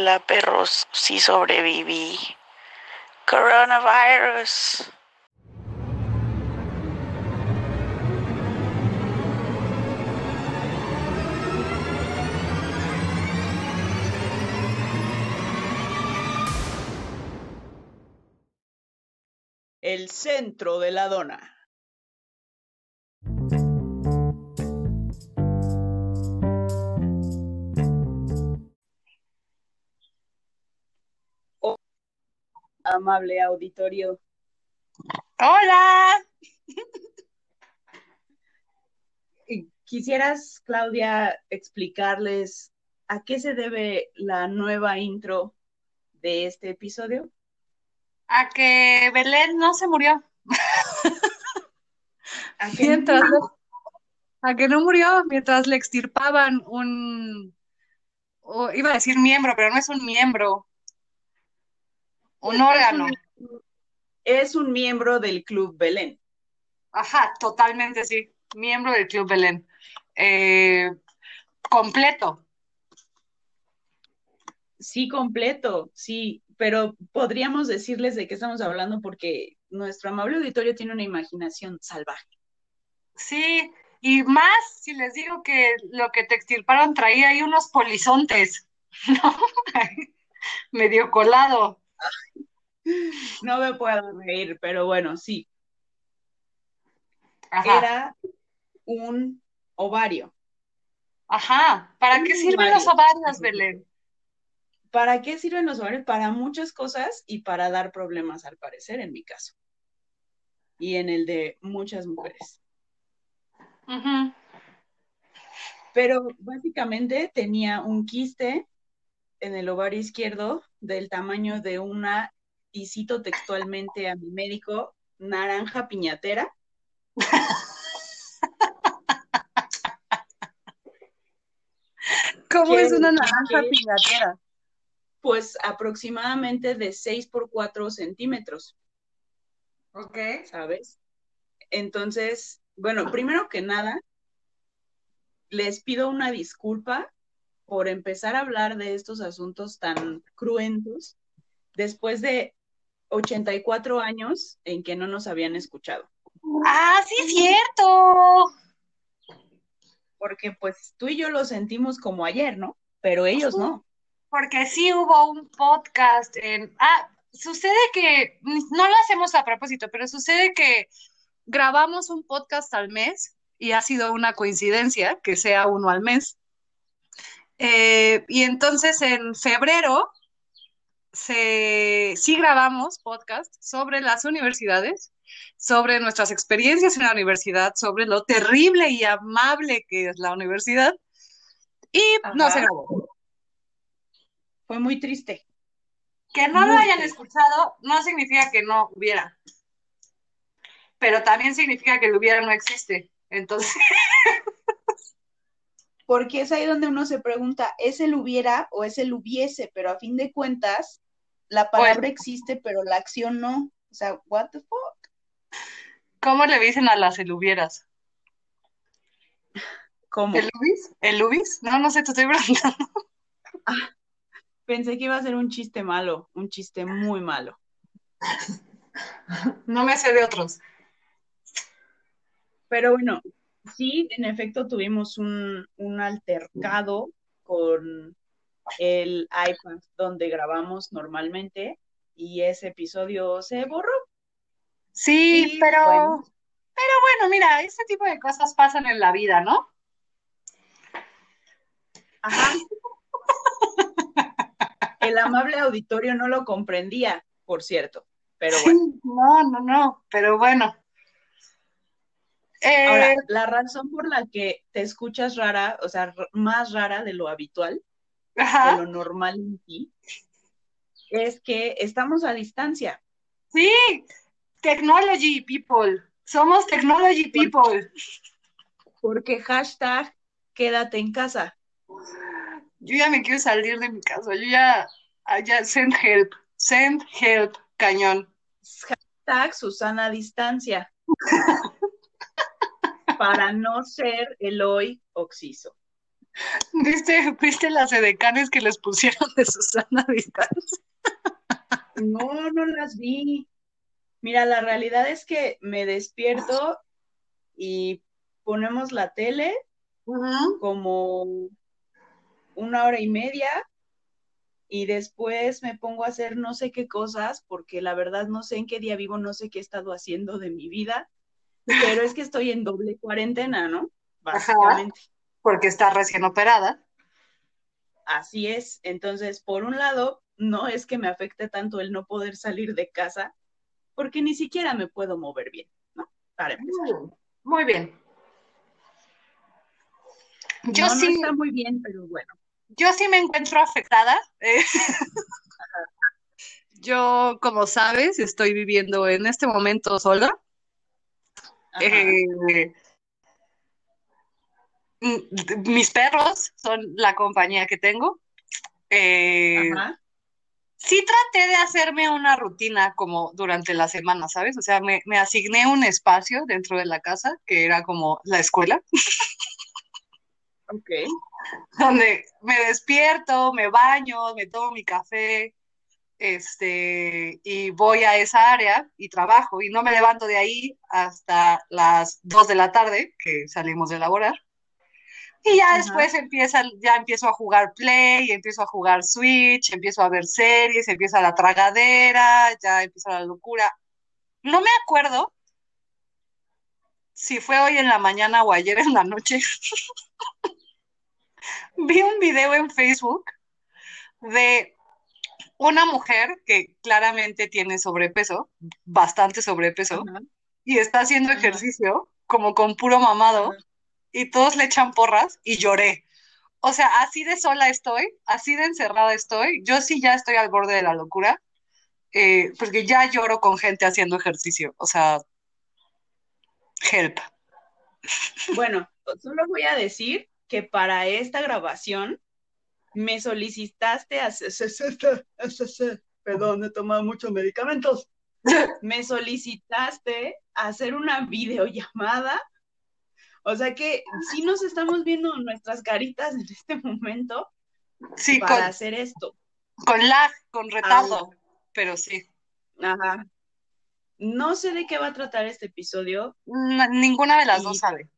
Hola perros, sí sobreviví. Coronavirus. El centro de la dona. Amable auditorio. Hola. ¿Quisieras, Claudia, explicarles a qué se debe la nueva intro de este episodio? A que Belén no se murió. ¿A qué Mientras a que no murió mientras le extirpaban un, o iba a decir miembro, pero no es un miembro, un órgano. es un miembro del Club Belén. Ajá, totalmente sí, miembro del Club Belén. Eh, completo. Sí, completo, sí, pero podríamos decirles de qué estamos hablando porque nuestro amable auditorio tiene una imaginación salvaje. Sí, y más si les digo que lo que te extirparon traía ahí unos polizontes, ¿no? Medio colado. No me puedo reír, pero bueno, sí. Ajá. Era un ovario. Ajá. ¿Para qué sirven los ovario. ovarios, Belén? ¿Para qué sirven los ovarios? Para muchas cosas y para dar problemas, al parecer, en mi caso. Y en el de muchas mujeres. Pero básicamente tenía un quiste en el ovario izquierdo del tamaño de una, y cito textualmente a mi médico, naranja piñatera. ¿Cómo ¿Qué- es una naranja piñatera? Pues aproximadamente de 6 por 4 centímetros, Ok. ¿sabes? Entonces, bueno, primero que nada, les pido una disculpa por empezar a hablar de estos asuntos tan cruentos después de 84 años en que no nos habían escuchado. Ah, sí, es cierto. Porque pues tú y yo lo sentimos como ayer, ¿no? Pero ellos no. Porque sí hubo un podcast en... Ah, sucede que, no lo hacemos a propósito, pero sucede que grabamos un podcast al mes y ha sido una coincidencia que sea uno al mes. Eh, y entonces en febrero se, sí grabamos podcast sobre las universidades, sobre nuestras experiencias en la universidad, sobre lo terrible y amable que es la universidad. Y no se grabó. Fue muy triste. Que no lo Muy hayan triste. escuchado no significa que no hubiera. Pero también significa que el hubiera no existe. Entonces, Porque es ahí donde uno se pregunta, ¿es el hubiera o es el hubiese? Pero a fin de cuentas, la palabra existe, pero la acción no. O sea, what the fuck? ¿cómo le dicen a las el hubieras? ¿Cómo? ¿El ubis? ¿El ubis? No, no sé, te estoy preguntando. Pensé que iba a ser un chiste malo, un chiste muy malo. No me sé de otros. Pero bueno, sí, en efecto tuvimos un, un altercado con el iPad donde grabamos normalmente y ese episodio se borró. Sí, Y, pero, bueno. pero bueno, mira, ese tipo de cosas pasan en la vida, ¿no? Ajá. El amable auditorio no lo comprendía, por cierto, pero bueno. No, no, no, pero bueno. Eh, Ahora, la razón por la que te escuchas rara, o sea, más rara de lo habitual, de lo normal en ti, es que estamos a distancia. sí, technology people. Somos technology people. Porque hashtag quédate en casa. Yo ya me quiero salir de mi casa. Yo ya, ah, ya, send help, send help, cañón. Hashtag Susana distancia. Para no ser Eloy Oxiso. ¿Viste, ¿Viste las edecanes que les pusieron de Susana Distancia? No, no las vi. Mira, la realidad es que me despierto y ponemos la tele como una hora y media y después me pongo a hacer no sé qué cosas porque la verdad no sé en qué día vivo, no sé qué he estado haciendo de mi vida, pero es que estoy en doble cuarentena, ¿no? Básicamente. porque está recién operada. Así es. Entonces, por un lado, no es que me afecte tanto el no poder salir de casa, porque ni siquiera me puedo mover bien, ¿no? Para empezar. Muy bien. Yo sí. No está muy bien, pero bueno. Yo sí me encuentro afectada. Eh. Yo, como sabes, estoy viviendo en este momento sola. Eh, mis perros son la compañía que tengo. Eh, sí traté de hacerme una rutina como durante la semana, ¿sabes? O sea, me, me asigné un espacio dentro de la casa que era como la escuela. Ok. Donde me despierto, me baño, me tomo mi café, este, y voy a esa área y trabajo, y no me levanto de ahí hasta las 2 de la tarde, que salimos de laborar. Y ya después empieza, ya empiezo a jugar Play, empiezo a jugar Switch, empiezo a ver series, empieza la tragadera, ya empieza la locura. No me acuerdo si fue hoy en la mañana o ayer en la noche. Vi un video en Facebook de una mujer que claramente tiene sobrepeso, bastante sobrepeso, y está haciendo ejercicio como con puro mamado y todos le echan porras y lloré. O sea, así de sola estoy, así de encerrada estoy. Yo sí ya estoy al borde de la locura, eh, porque ya lloro con gente haciendo ejercicio. O sea, help. Bueno, solo voy a decir que para esta grabación me solicitaste, a... perdón, he tomado muchos medicamentos, me solicitaste hacer una videollamada o sea que sí nos estamos viendo nuestras caritas en este momento sí, para hacer esto. Con lag, con retardo, pero sí. Ajá. No sé de qué va a tratar este episodio. ninguna de las dos sabe.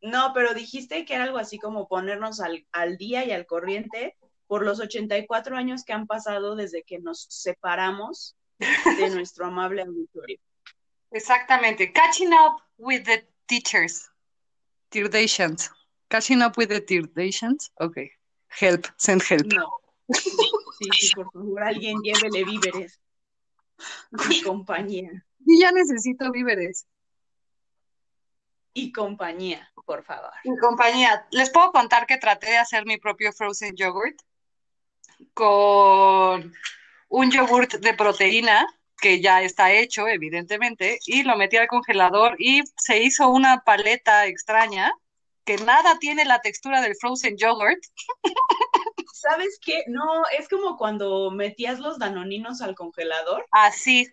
No, pero dijiste que era algo así como ponernos al, al día y al corriente por los 84 años que han pasado desde que nos separamos de nuestro amable auditorio. Exactamente. Catching up with the teachers. Tirdations. Catching up with the Tirdations. Ok. Help, send help. No. Sí, sí, por favor, alguien llévele víveres. Y compañía. Y ya necesito víveres. Y compañía, por favor. Y compañía. Les puedo contar que traté de hacer mi propio frozen yogurt con un yogurt de proteína que ya está hecho, evidentemente, y lo metí al congelador y se hizo una paleta extraña que nada tiene la textura del frozen yogurt. ¿Sabes qué? No, es como cuando metías los danoninos al congelador. Así.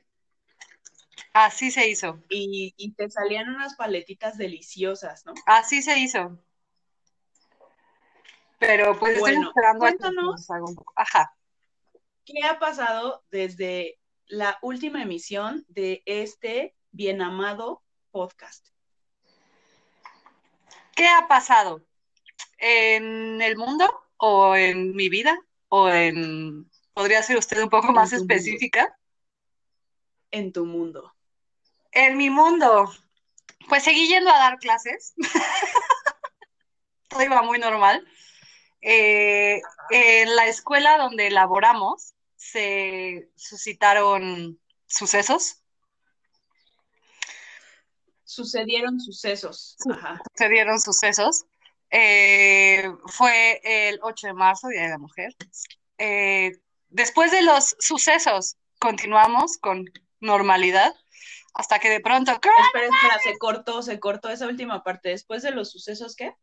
Así se hizo. Y, y te salían unas paletitas deliciosas, ¿no? Así se hizo. Pero pues bueno, estoy esperando cuéntanos, a que un poco. Ajá. ¿Qué ha pasado desde la última emisión de este bien amado podcast. ¿Qué ha pasado? ¿En el mundo o en mi vida? ¿O en... ¿Podría ser usted un poco más específica? En tu mundo. En mi mundo. Pues seguí yendo a dar clases. Todo iba muy normal. Eh, en la escuela donde laboramos, se suscitaron sucesos. Sucedieron sucesos. Ajá. Sucedieron sucesos. Eh, fue el 8 de marzo, Día de la Mujer. Eh, después de los sucesos, continuamos con normalidad hasta que de pronto... Espera, espera, se cortó, se cortó esa última parte. Después de los sucesos, ¿qué?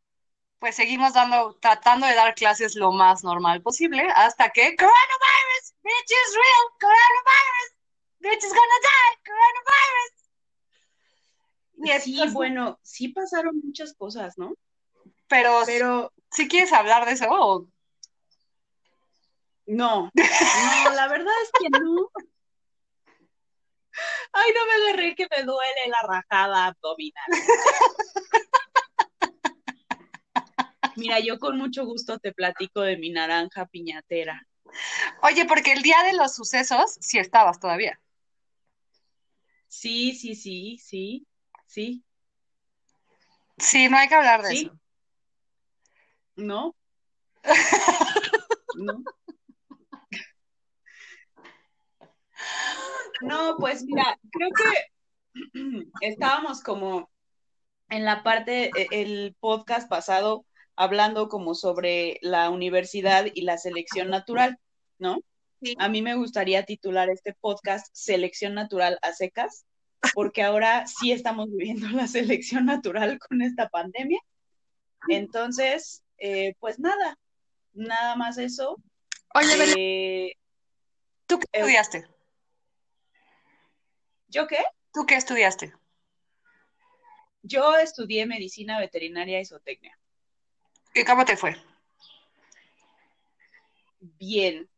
pues seguimos dando, tratando de dar clases lo más normal posible hasta que coronavirus, bitch is real, coronavirus, bitch is gonna die, coronavirus. Y sí, bueno, sí pasaron muchas cosas, ¿no? Pero, pero ¿Sí quieres hablar de eso? o- No, no, la verdad es que no. Ay, no me agarré que me duele la rajada abdominal. Mira, yo con mucho gusto te platico de mi naranja piñatera. Oye, porque el día de los sucesos sí estabas todavía. Sí, sí, sí, sí, sí, Sí, no hay que hablar de Sí. eso. ¿no? ¿No? No, pues mira, creo que estábamos como en la parte, e- el podcast pasado, hablando como sobre la universidad y la selección natural, ¿no? Sí. A mí me gustaría titular este podcast Selección Natural a secas, porque ahora sí estamos viviendo la selección natural con esta pandemia. Entonces, eh, pues nada, nada más eso. Oye, Eh, ¿tú qué eh, estudiaste? ¿Yo qué? ¿Tú qué estudiaste? Yo estudié medicina veterinaria y zootecnia. ¿Y cómo te fue? Bien.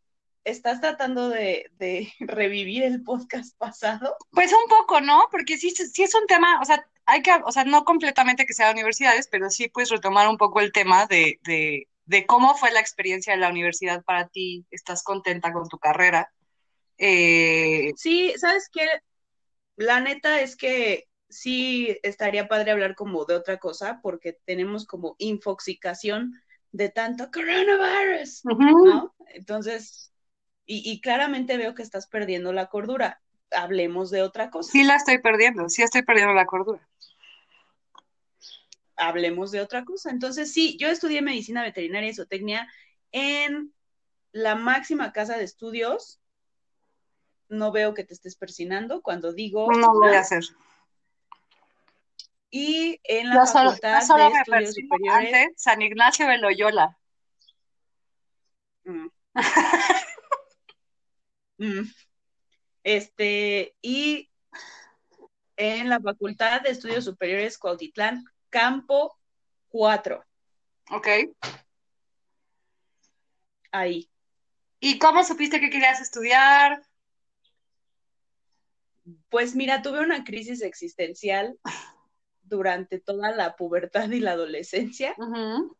¿Estás tratando de, de revivir el podcast pasado? Pues un poco, ¿no? Porque sí, sí es un tema, o sea, hay que, o sea, no completamente que sea universidades, pero sí puedes retomar un poco el tema de, de, de cómo fue la experiencia de la universidad para ti. ¿Estás contenta con tu carrera? Eh, Sí, ¿sabes qué? La neta es que sí estaría padre hablar como de otra cosa, porque tenemos como infoxicación de tanto coronavirus. ¿no? Entonces, y, y claramente veo que estás perdiendo la cordura. Hablemos de otra cosa. Sí la estoy perdiendo, sí estoy perdiendo la cordura. hablemos de otra cosa. Entonces, sí, yo estudié medicina veterinaria y zootecnia en la máxima casa de estudios. No veo que te estés persinando cuando digo. No lo voy a hacer. Y en la Yo solo, facultad yo solo de me estudios superiores. San Ignacio de Loyola. Mm. Mm. Este, y en la facultad de estudios superiores Cuautitlán, campo 4, ¿Ok? ahí. ¿Y cómo supiste que querías estudiar? Pues mira, tuve una crisis existencial durante toda la pubertad y la adolescencia.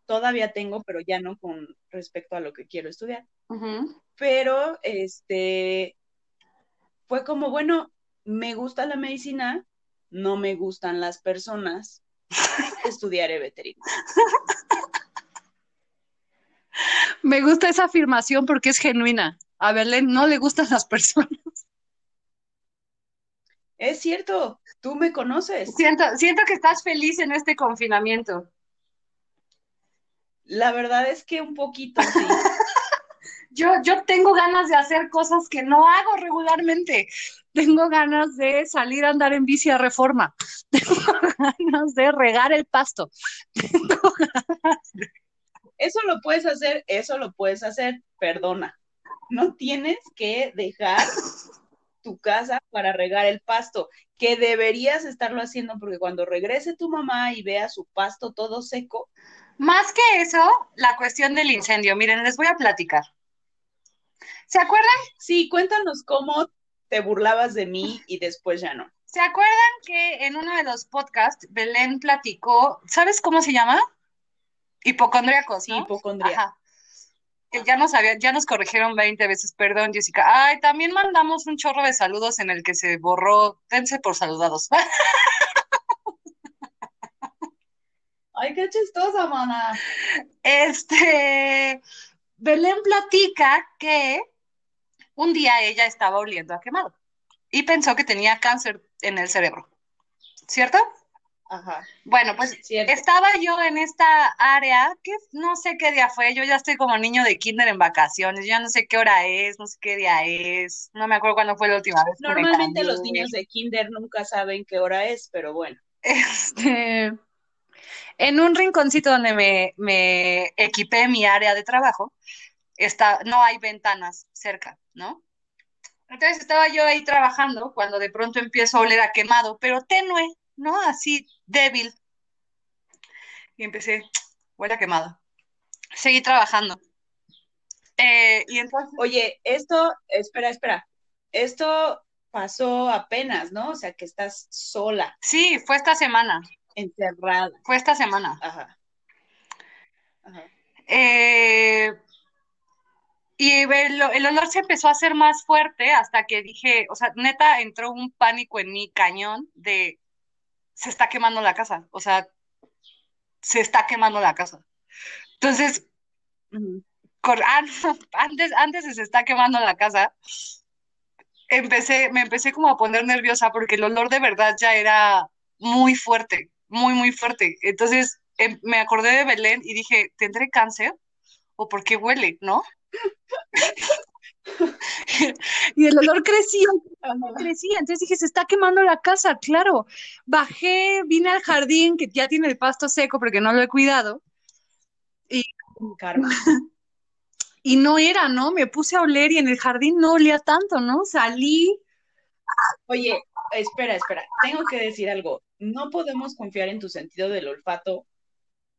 Todavía tengo, pero ya no con respecto a lo que quiero estudiar. Pero este fue como, bueno, me gusta la medicina, no me gustan las personas, estudiaré veterinaria. Me gusta esa afirmación porque es genuina. A Belén no le gustan las personas. Es cierto, tú me conoces. Siento, siento que estás feliz en este confinamiento. La verdad es que un poquito, sí. Yo, yo tengo ganas de hacer cosas que no hago regularmente. Tengo ganas de salir a andar en bici a reforma. Tengo ganas de regar el pasto. Tengo ganas de- Eso lo puedes hacer, eso lo puedes hacer, perdona. No tienes que dejar tu casa para regar el pasto, que deberías estarlo haciendo porque cuando regrese tu mamá y vea su pasto todo seco, Más que eso, la cuestión del incendio. Miren, les voy a platicar. ¿Se acuerdan? sí, cuéntanos cómo te burlabas de mí y después ya no. ¿Se acuerdan que en uno de los podcasts Belén platicó, ¿sabes cómo se llama? Hipocondríacos, Sí, ¿no? hipocondría. Ajá. Que ya nos había, ya nos corrigieron 20 veces, perdón, Jessica. Ay, también mandamos un chorro de saludos en el que se borró. Dense por saludados. Ay, qué chistosa, mana. Este, Belén platica que un día ella estaba oliendo a quemado y pensó que tenía cáncer en el cerebro, ¿cierto? Ajá, Bueno, pues cierto. estaba yo en esta área, que no sé qué día fue, yo ya estoy como niño de kinder en vacaciones, ya no sé qué hora es, no sé qué día es, no me acuerdo cuándo fue la última vez Normalmente los niños de kinder nunca saben qué hora es, pero bueno. Este, en un rinconcito donde me, me equipé mi área de trabajo, está, no hay ventanas cerca, ¿no? Entonces estaba yo ahí trabajando cuando de pronto empiezo a oler a quemado, pero tenue, ¿no? Así débil. Y empecé, huele a quemado. seguí trabajando. Eh, y entonces, Oye, esto, espera, espera. Esto pasó apenas, ¿no? O sea, que estás sola, sí, fue esta semana, encerrada. fue esta semana. Ajá. Ajá. Eh, y el, el olor se empezó a hacer más fuerte hasta que dije, o sea, neta entró un pánico en mi cañón de se está quemando la casa, o sea, se está quemando la casa. Entonces, ah, antes, antes de se está quemando la casa, empecé, me empecé como a poner nerviosa porque el olor de verdad ya era muy fuerte, muy, muy fuerte. Entonces, em- me acordé de Belén y dije, ¿tendré cáncer? ¿O por qué huele, no? Y el olor crecía, crecía. Entonces dije, se está quemando la casa, claro. Bajé, vine al jardín que ya tiene el pasto seco porque no lo he cuidado. Karma. Y no era, ¿no? Me puse a oler y en el jardín no olía tanto, ¿no? Salí. Oye, espera, espera. Tengo que decir algo. No podemos confiar en tu sentido del olfato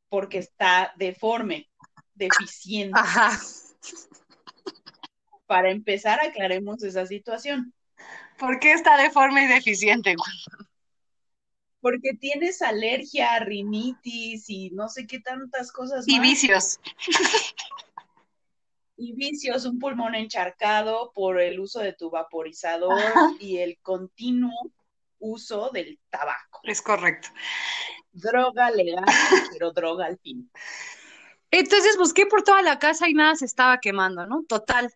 porque está deforme, deficiente. Ajá. Para empezar, aclaremos esa situación. ¿Por qué está deforme y deficiente? Porque tienes alergia, rinitis y no sé qué tantas cosas Y más. vicios. Y vicios, un pulmón encharcado por el uso de tu vaporizador Ajá. y el continuo uso del tabaco. Es correcto. Droga legal, pero droga al fin. Entonces busqué por toda la casa y nada se estaba quemando, ¿no? Total.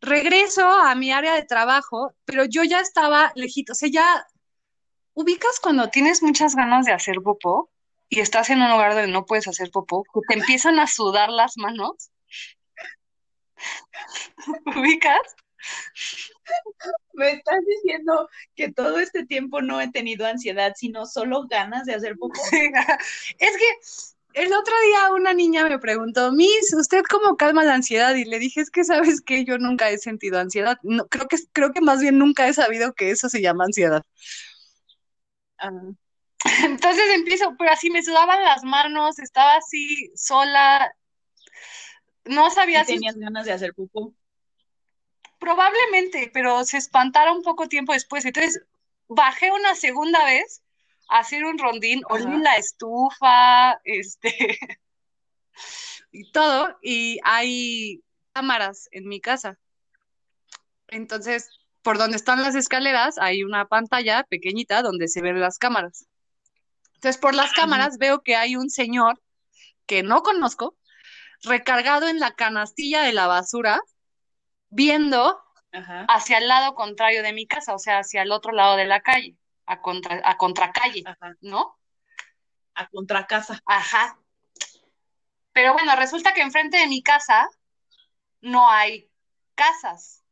Regreso a mi área de trabajo, pero yo ya estaba lejito, o sea, ya ubicas cuando tienes muchas ganas de hacer popó y estás en un lugar donde no puedes hacer popó, que te empiezan a sudar las manos. ¿Ubicas? Me estás diciendo que todo este tiempo no he tenido ansiedad, sino solo ganas de hacer popó. Es que el otro día una niña me preguntó, Miss, ¿usted cómo calma la ansiedad? Y le dije, es que sabes que yo nunca he sentido ansiedad. No, creo que, creo que más bien nunca he sabido que eso se llama ansiedad. Ah, Entonces empiezo, pero así me sudaban las manos, estaba así sola, no ¿y sabía si tenías ganas de hacer popó? probablemente, pero se espantara un poco tiempo después. Entonces bajé una segunda vez hacer un rondín, olí Ajá. la estufa, este, y todo, y hay cámaras en mi casa. Entonces, por donde están las escaleras, hay una pantalla pequeñita donde se ven las cámaras. Entonces, por las cámaras veo que hay un señor que no conozco, recargado en la canastilla de la basura, viendo Ajá. hacia el lado contrario de mi casa, o sea, hacia el otro lado de la calle, a contra, a contracalle, Ajá. ¿no? A contracasa. Ajá. Pero bueno, resulta que enfrente de mi casa no hay casas.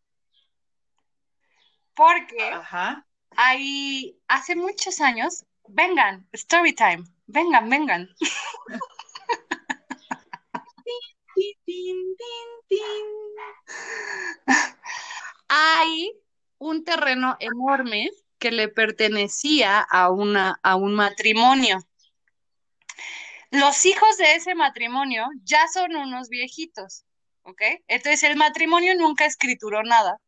Porque Ajá. hay, hace muchos años, vengan, story time, vengan, vengan. Hay un terreno enorme que le pertenecía a una, a un matrimonio. Los hijos de ese matrimonio ya son unos viejitos, ¿ok? Entonces el matrimonio nunca escrituró nada.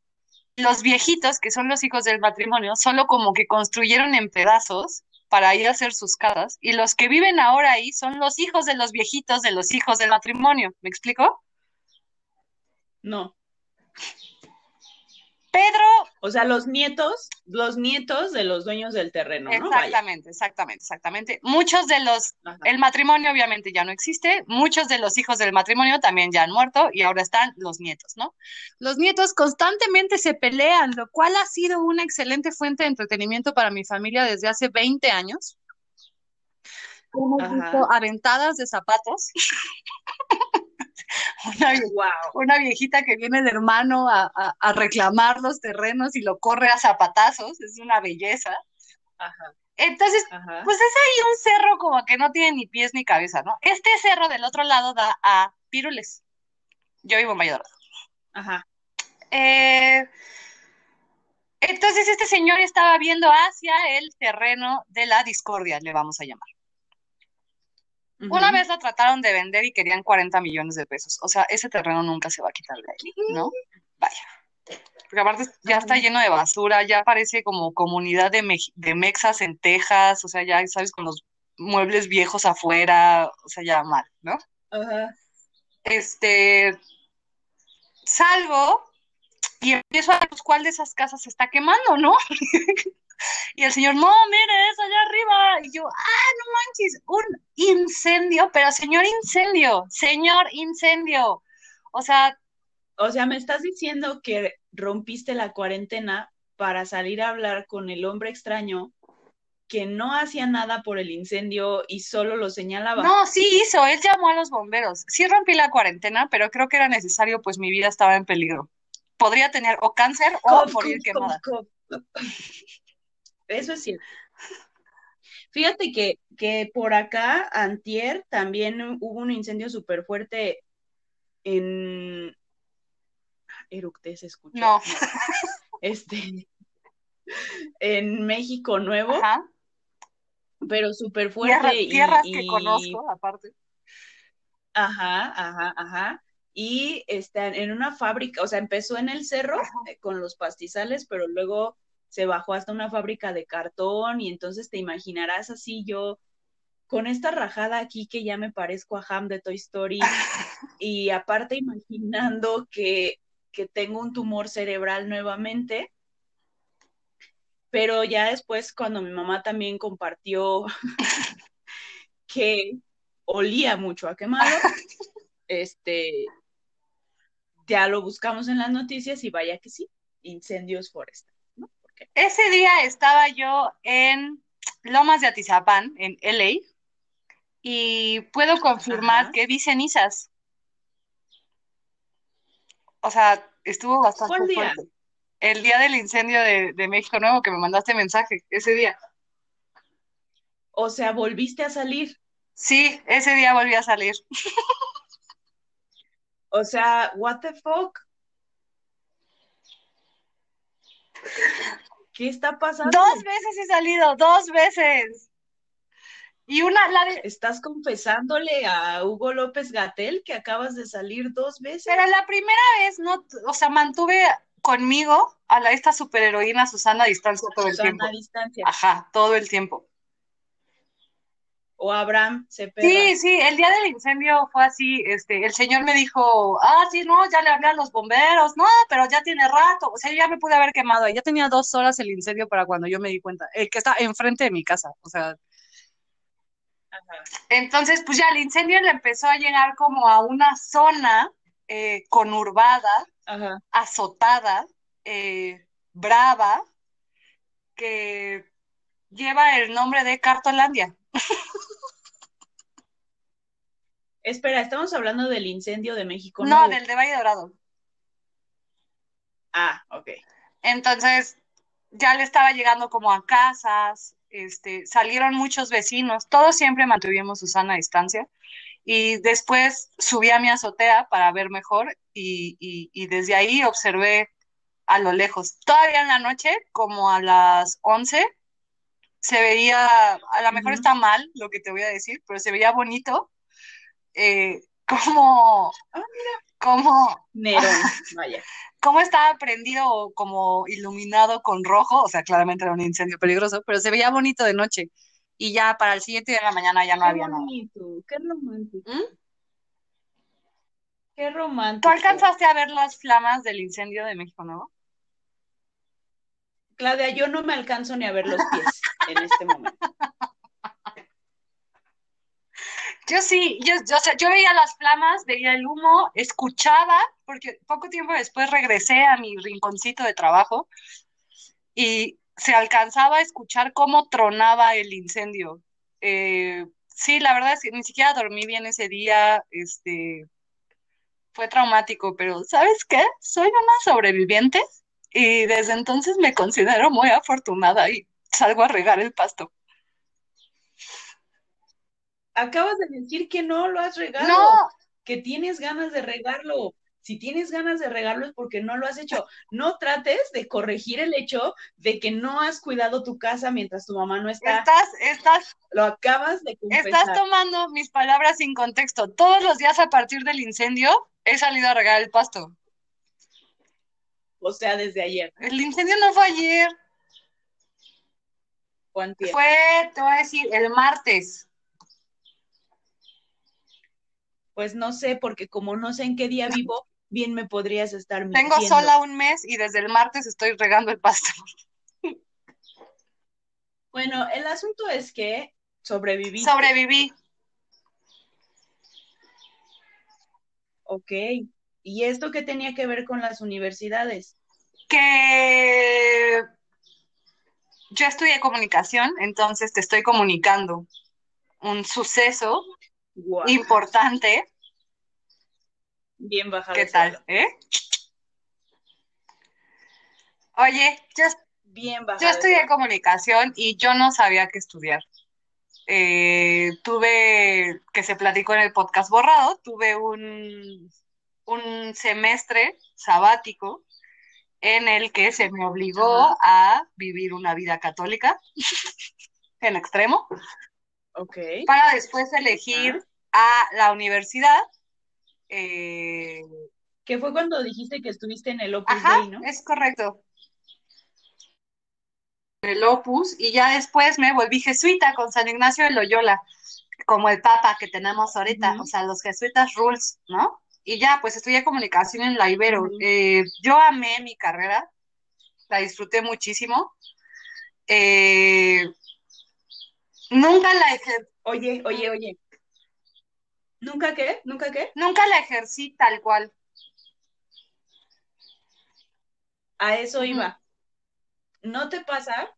Los viejitos, que son los hijos del matrimonio, solo como que construyeron en pedazos para ir a hacer sus casas, y los que viven ahora ahí son los hijos de los viejitos de los hijos del matrimonio. ¿Me explico? No. Pedro O sea, los nietos, los nietos de los dueños del terreno, ¿no? Vaya. Exactamente, exactamente, exactamente. Muchos de los, Ajá. el matrimonio obviamente ya no existe, muchos de los hijos del matrimonio también ya han muerto y ahora están los nietos, ¿no? Los nietos constantemente se pelean, lo cual ha sido una excelente fuente de entretenimiento para mi familia desde hace 20 años. Hemos Ajá. visto aventadas de zapatos. Una vie- Wow. una viejita que viene el hermano a, a- a reclamar los terrenos y lo corre a zapatazos, es una belleza. Ajá. Entonces, Ajá. pues es ahí un cerro como que no tiene ni pies ni cabeza, ¿no? Este cerro del otro lado da a Pirules. Yo vivo en Valladolid. Ajá. Eh, entonces este señor estaba viendo hacia el terreno de la discordia, le vamos a llamar. Una vez la trataron de vender y querían 40 millones de pesos. O sea, ese terreno nunca se va a quitar de ahí, ¿no? Vaya. Porque aparte ya está lleno de basura, ya parece como comunidad de, de mexas en Texas, o sea, ya sabes, con los muebles viejos afuera, o sea, ya mal, ¿no? Ajá. Este, salgo y empiezo a ver pues, cuál de esas casas se está quemando, ¿no? y el señor, no, mire, es allá arriba. Y yo, ah, no manches, un incendio, pero señor incendio, señor incendio. O sea... O sea, me estás diciendo que rompiste la cuarentena para salir a hablar con el hombre extraño que no hacía nada por el incendio y solo lo señalaba. No, sí hizo, él llamó a los bomberos. Sí rompí la cuarentena, pero creo que era necesario, pues mi vida estaba en peligro. Podría tener o cáncer o morir quemada. Eso es cierto. Fíjate que, que por acá, antier, también hubo un incendio súper fuerte en... Eructé, se escuchó. No. Este, en México Nuevo. Ajá pero súper fuerte. tierras que conozco, aparte. Ajá, ajá, ajá. Y está en una fábrica, o sea, empezó en el cerro eh, con los pastizales, pero luego se bajó hasta una fábrica de cartón y entonces te imaginarás así yo con esta rajada aquí que ya me parezco a Ham de Toy Story y aparte imaginando que, que tengo un tumor cerebral nuevamente pero ya después cuando mi mamá también compartió que olía mucho a quemado, este, ya lo buscamos en las noticias y vaya que sí, incendios forestales. Ese día estaba yo en Lomas de Atizapán, en LA, y puedo confirmar que vi cenizas. O sea, estuvo bastante fuerte el día del incendio de, México Nuevo que me mandaste mensaje, ese día. O sea, ¿volviste a salir? Sí, ese día volví a salir. o sea, what the fuck? ¿Qué está pasando? Dos veces he salido, dos veces. Y una, la de... ¿Estás confesándole a Hugo López Gatel que acabas de salir dos veces? Pero la primera vez no, o sea, mantuve conmigo a la, esta superheroína Susana a distancia todo el tiempo. a distancia. Ajá, todo el tiempo. O Abraham se Sí, sí, el día del incendio fue así, este, el señor me dijo, ah, sí, no, ya le hablé a los bomberos, no, pero ya tiene rato, o sea, ya me pude haber quemado, ya tenía dos horas el incendio para cuando yo me di cuenta, el que está enfrente de mi casa, o sea. Entonces, pues ya el incendio le empezó a llegar como a una zona eh, conurbada, azotada, eh, brava, que lleva el nombre de Cartolandia. Espera, ¿estamos hablando del incendio de México? No, del de Valle Dorado. Ah, ok. Entonces, ya le estaba llegando como a casas, este, salieron muchos vecinos, todos siempre mantuvimos su sana distancia, y después subí a mi azotea para ver mejor y, desde ahí observé a lo lejos. Todavía en la noche, como a las 11, se veía, a lo mejor está mal lo que te voy a decir, pero se veía bonito, eh, como, ah, como, Nerón, vaya. Cómo estaba prendido como iluminado con rojo, o sea, claramente era un incendio peligroso, pero se veía bonito de noche y ya para el siguiente día de la mañana ya no había nada. Qué romántico. ¿Mm? Qué romántico. ¿Tú alcanzaste a ver las flamas del incendio de México Nuevo? Claudia, yo no me alcanzo ni a ver los pies en este momento. Yo sí, yo, yo, yo veía las flamas, veía el humo, escuchaba, porque poco tiempo después regresé a mi rinconcito de trabajo y se alcanzaba a escuchar cómo tronaba el incendio. Eh, sí, la verdad es que ni siquiera dormí bien ese día, este, fue traumático, pero ¿sabes qué? Soy una sobreviviente y desde entonces me considero muy afortunada y salgo a regar el pasto. Acabas de decir que no lo has regado. No. Que tienes ganas de regarlo Si tienes ganas de regarlo es porque no lo has hecho. No trates de corregir el hecho de que no has cuidado tu casa mientras tu mamá no está. Estás, estás, Lo acabas de confesar. estás tomando mis palabras sin contexto. Todos los días a partir del incendio he salido a regar el pasto. O sea, desde ayer. El incendio no fue ayer, o antier. fue, te voy a decir, el martes. Pues no sé, porque como no sé en qué día vivo, bien me podrías estar Tengo mintiendo. sola un mes y desde el martes estoy regando el pasto. Bueno, el asunto es que sobreviví. Sobreviví. Ok. ¿Y esto qué tenía que ver con las universidades? Que yo estudié comunicación, entonces te estoy comunicando un suceso importante. bien bajado. ¿Qué tal? ¿Eh? Oye, yo, Bien bajado. yo estudié comunicación y yo no sabía qué estudiar. Eh, tuve, que se platicó en el podcast borrado, tuve un, un semestre sabático en el que se me obligó a vivir una vida católica en extremo Ok. para después elegir a la universidad. Eh, Que fue cuando dijiste que estuviste en el Opus Ajá, Dei, ¿no? es correcto. El Opus, y ya después me volví jesuita con San Ignacio de Loyola, como el Papa que tenemos ahorita, Ujú. o sea, los jesuitas rules, ¿no? Y ya, pues estudié comunicación en la Ibero. Eh, yo amé mi carrera, la disfruté muchísimo. Eh, nunca la ejer- Oye, oye, oye. ¿Nunca qué? ¿Nunca qué? nunca la ejercí tal cual. A eso iba. ¿No te pasa?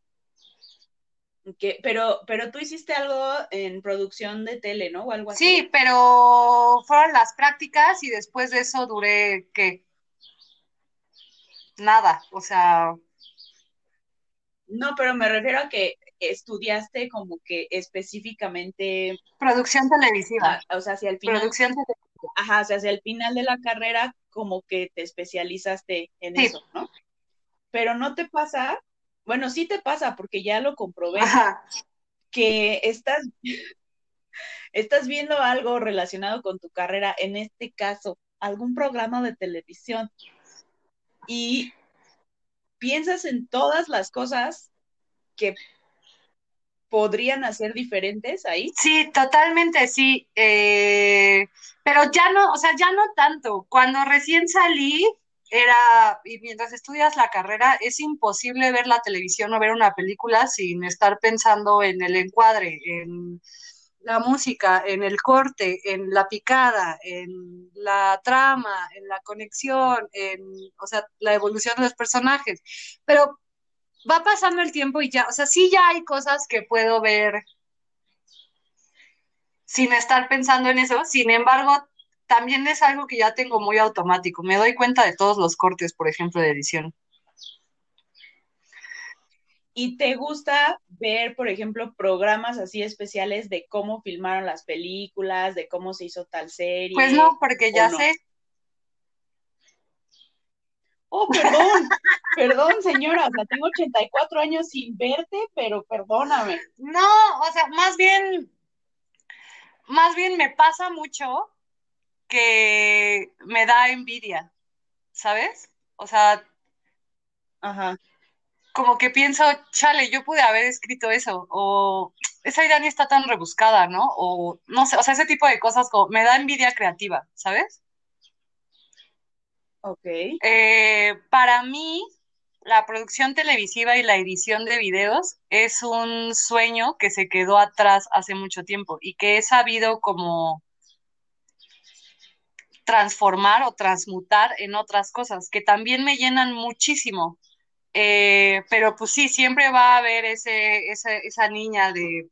Que, pero, pero tú hiciste algo en producción de tele, ¿no? O algo así. Sí, pero fueron las prácticas y después de eso duré, ¿qué? Nada, o sea, No, pero me refiero a que estudiaste como que específicamente, producción televisiva, ah, o sea, hacia el final, producción televisiva. ajá, o sea, hacia el final de la carrera, como que te especializaste en Sí. eso, ¿no? Pero no te pasa, bueno, sí te pasa, porque ya lo comprobé, Ajá. que estás, estás viendo algo relacionado con tu carrera, en este caso, algún programa de televisión, y piensas en todas las cosas que podrían hacer diferentes ahí. Sí, totalmente, sí. eh, pero ya no, o sea, ya no tanto. Cuando recién salí, era, y mientras estudias la carrera, es imposible ver la televisión o ver una película sin estar pensando en el encuadre, en la música, en el corte, en la picada, en la trama, en la conexión, en, o sea, la evolución de los personajes. Pero va pasando el tiempo y ya, o sea, sí ya hay cosas que puedo ver sin estar pensando en eso. Sin embargo, también es algo que ya tengo muy automático. Me doy cuenta de todos los cortes, por ejemplo, de edición. ¿Y te gusta ver, por ejemplo, programas así especiales de cómo filmaron las películas, de cómo se hizo tal serie? Pues no, porque ya sé. Oh, perdón, perdón, señora, o sea, tengo 84 años sin verte, pero perdóname. No, o sea, más bien, más bien me pasa mucho que me da envidia, ¿sabes? O sea, Ajá. como que pienso, chale, yo pude haber escrito eso, o esa idea ni está tan rebuscada, ¿no? O no sé, o sea, ese tipo de cosas como me da envidia creativa, ¿sabes? Ok. Eh, para mí, la producción televisiva y la edición de videos es un sueño que se quedó atrás hace mucho tiempo y que he sabido como transformar o transmutar en otras cosas que también me llenan muchísimo. Eh, pero pues sí, siempre va a haber ese, esa, esa niña de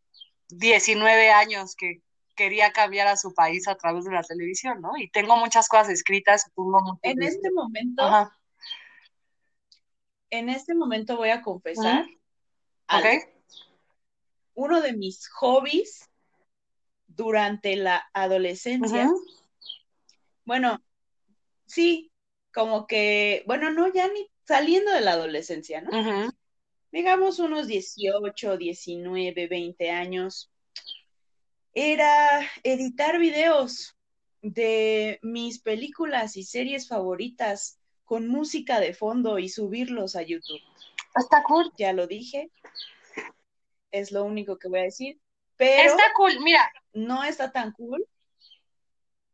19 años que quería cambiar a su país a través de la televisión, ¿no? Y tengo muchas cosas escritas, tengo En este momento, Ajá, en este momento voy a confesar. Uno de mis hobbies durante la adolescencia. Bueno, sí, como que, bueno, no, ya ni saliendo de la adolescencia, ¿no? Ujú. Digamos unos 18, 19, 20 años. Era editar videos de mis películas y series favoritas con música de fondo y subirlos a YouTube. Está cool. Ya lo dije. Es lo único que voy a decir. Pero Está cool. Mira, no está tan cool.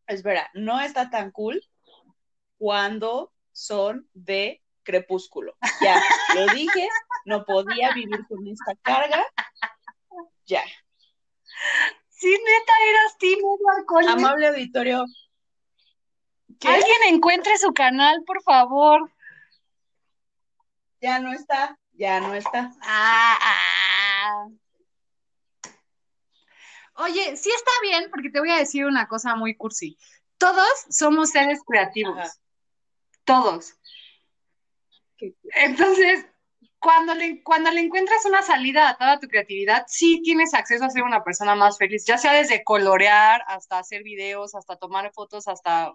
Espera, no está tan cool cuando son de crepúsculo. Ya, lo dije, no podía vivir con esta carga. Ya. si neta eras Edward Cullen, Amable auditorio. ¿Qué? alguien encuentre su canal, por favor. Ya no está, ya no está. Ah, ah. Oye, sí está bien, porque te voy a decir una cosa muy cursi. Todos somos seres creativos. Ajá. Todos. ¿Qué- Entonces, cuando le, cuando le encuentras una salida a toda tu creatividad, sí tienes acceso a ser una persona más feliz, ya sea desde colorear hasta hacer videos, hasta tomar fotos, hasta...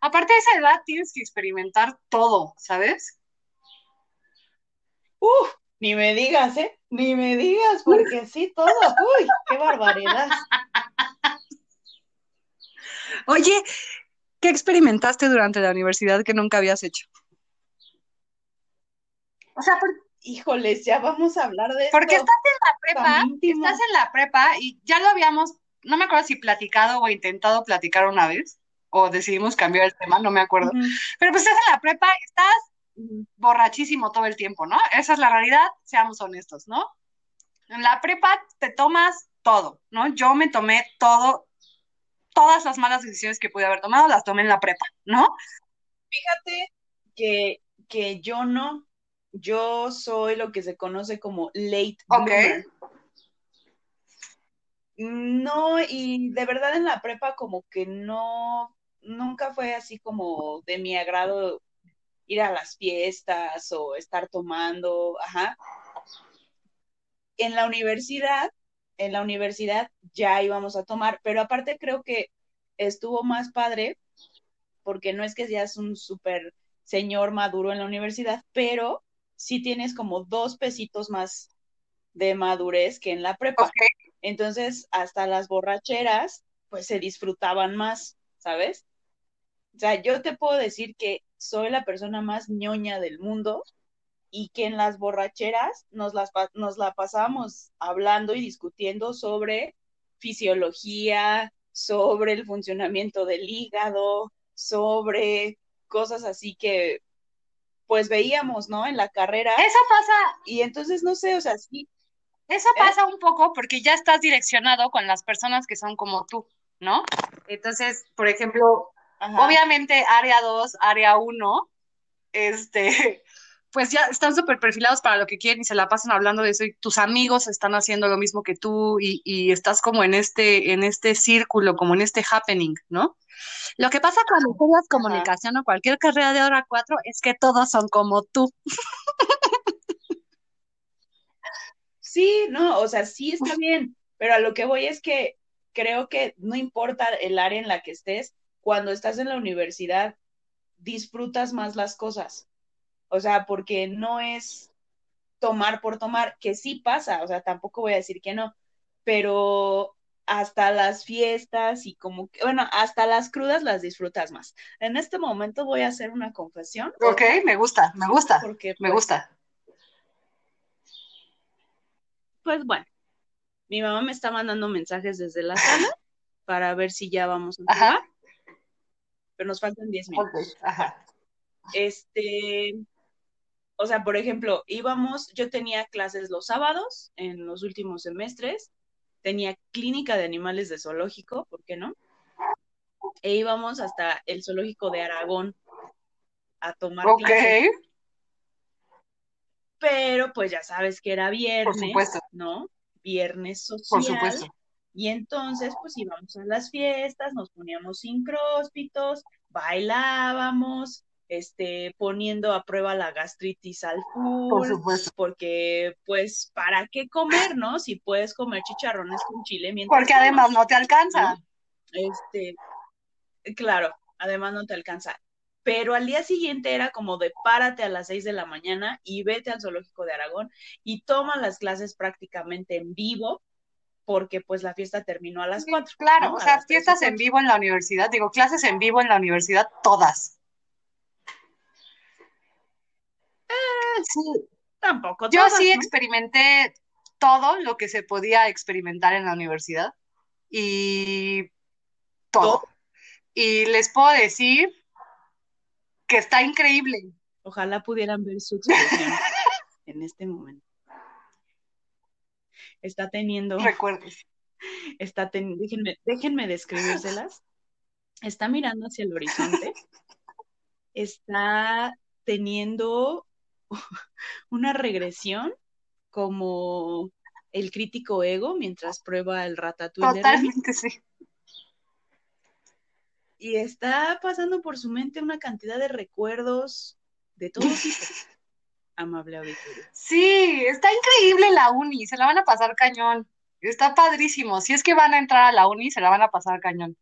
Aparte de esa edad, tienes que experimentar todo, ¿sabes? Uf, ni me digas, ¿eh? Ni me digas, porque sí, todo. Uy, qué barbaridad. Oye, ¿qué experimentaste durante la universidad que nunca habías hecho? O sea, por- Híjoles, ya vamos a hablar de esto. porque estás en la prepa, estás en la prepa y ya lo habíamos, no me acuerdo si platicado o intentado platicar una vez, o decidimos cambiar el tema, no me acuerdo. Pero pues estás en la prepa y estás. Borrachísimo todo el tiempo, ¿no? Esa es la realidad, seamos honestos, ¿no? En la prepa te tomas todo, ¿no? Yo me tomé todo, todas las malas decisiones que pude haber tomado, las tomé en la prepa, ¿no? Fíjate que, que yo no, yo soy lo que se conoce como late Ok. bloomer. No, y de verdad en la prepa como que no, nunca fue así como de mi agrado ir a las fiestas o estar tomando, ajá. En la universidad, en la universidad ya íbamos a tomar, pero aparte creo que estuvo más padre porque no es que seas un súper señor maduro en la universidad, pero sí tienes como dos pesitos más de madurez que en la prepa. Entonces, hasta las borracheras, pues se disfrutaban más, ¿sabes? O sea, yo te puedo decir que soy la persona más ñoña del mundo y que en las borracheras nos, las, nos la pasábamos hablando y discutiendo sobre fisiología, sobre el funcionamiento del hígado, sobre cosas así que pues veíamos, ¿no? En la carrera. Eso pasa, Y entonces, no sé, o sea, sí, eso pasa un poco porque ya estás direccionado con las personas que son como tú, ¿no? Entonces, por ejemplo, ajá. obviamente área 2, área 1, este, pues ya están súper perfilados para lo que quieren y se la pasan hablando de eso y tus amigos están haciendo lo mismo que tú y, y estás como en este, en este círculo, como en este happening, ¿no? Lo que pasa cuando estudias comunicación o cualquier carrera de hora 4 es que todos son como tú. Sí, no, o sea, sí está bien, pero a lo que voy es que creo que no importa el área en la que estés, cuando estás en la universidad disfrutas más las cosas. O sea, porque no es tomar por tomar, que sí pasa, o sea, tampoco voy a decir que no, pero hasta las fiestas y como que, bueno, hasta las crudas las disfrutas más. En este momento voy a hacer una confesión, Ok, me gusta, me gusta, porque me pues, gusta. Pues bueno, mi mamá me está mandando mensajes desde la sala para ver si ya vamos a Ajá. jugar, pero nos faltan 10 minutos. Ajá. Este, o sea, por ejemplo, íbamos, yo tenía clases los sábados en los últimos semestres, tenía clínica de animales de zoológico, ¿por qué no? E íbamos hasta el zoológico de Aragón a tomar Ok, clases, pero pues ya sabes que era por viernes, supuesto, ¿no? Viernes por social. supuesto. Y entonces, pues íbamos a las fiestas, nos poníamos sincróspitos, bailábamos, este, poniendo a prueba la gastritis al Por full, supuesto. porque, pues, ¿para qué comer, no? Si puedes comer chicharrones con chile mientras Porque además no te alcanza. ¿no? Este, claro, además no te alcanza. pero al día siguiente era como de párate a las 6 de la mañana y vete al zoológico de Aragón y toma las clases prácticamente en vivo porque pues la fiesta terminó a las 4. Claro, ¿no? o sea, fiestas en vivo en la universidad, digo, clases en vivo en la universidad, todas. Sí, Tampoco yo todas, sí ¿no? experimenté todo lo que se podía experimentar en la universidad y todo. Todo. Y les puedo decir que está increíble. Ojalá pudieran ver su expresión en este momento. Está teniendo, Recuerdes. está ten- déjenme, déjenme describírselas. Está mirando hacia el horizonte. Está teniendo una regresión como el crítico ego mientras prueba el ratatouille de. Totalmente sí. y está pasando por su mente una cantidad de recuerdos de todo tipo. Amable auditorio. Sí, está increíble la uni, se la van a pasar cañón. Está padrísimo. Si es que van a entrar a la uni, se la van a pasar cañón.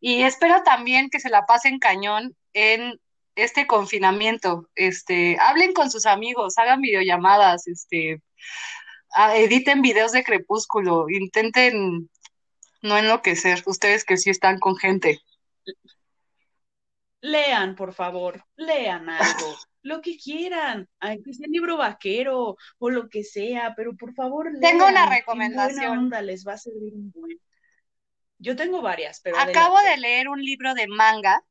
Y espero también que se la pasen cañón en este confinamiento. Este, hablen con sus amigos, hagan videollamadas, este, editen videos de Crepúsculo, intenten no enloquecer, ustedes que sí están con gente. Lean, por favor, lean algo, lo que quieran, aunque sea un libro vaquero o lo que sea, pero por favor lean. Tengo una buena recomendación. onda, les va a servir un buen. Yo tengo varias, pero Acabo de leer un libro de manga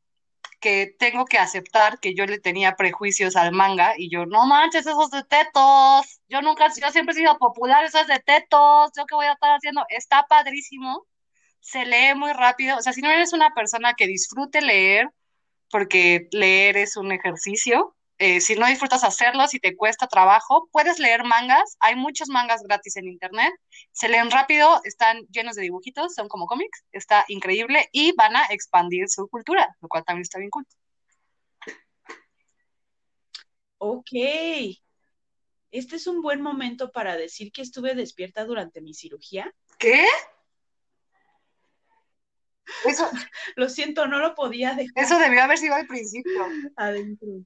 que tengo que aceptar que yo le tenía prejuicios al manga y yo, no manches, esos de tetos. Yo nunca, yo siempre he sido popular, eso es de tetos. ¿Yo qué voy a estar haciendo? Está padrísimo. Se lee muy rápido. O sea, si no eres una persona que disfrute leer, porque leer es un ejercicio. Eh, si no disfrutas hacerlo, si te cuesta trabajo, puedes leer mangas. Hay muchos mangas gratis en internet. Se leen rápido, están llenos de dibujitos, son como cómics. Está increíble y van a expandir su cultura, lo cual también está bien cool. Ok. Este es un buen momento para decir que estuve despierta durante mi cirugía. ¿Qué? Eso, Lo siento, no lo podía dejar eso debió haber sido al principio. adentro.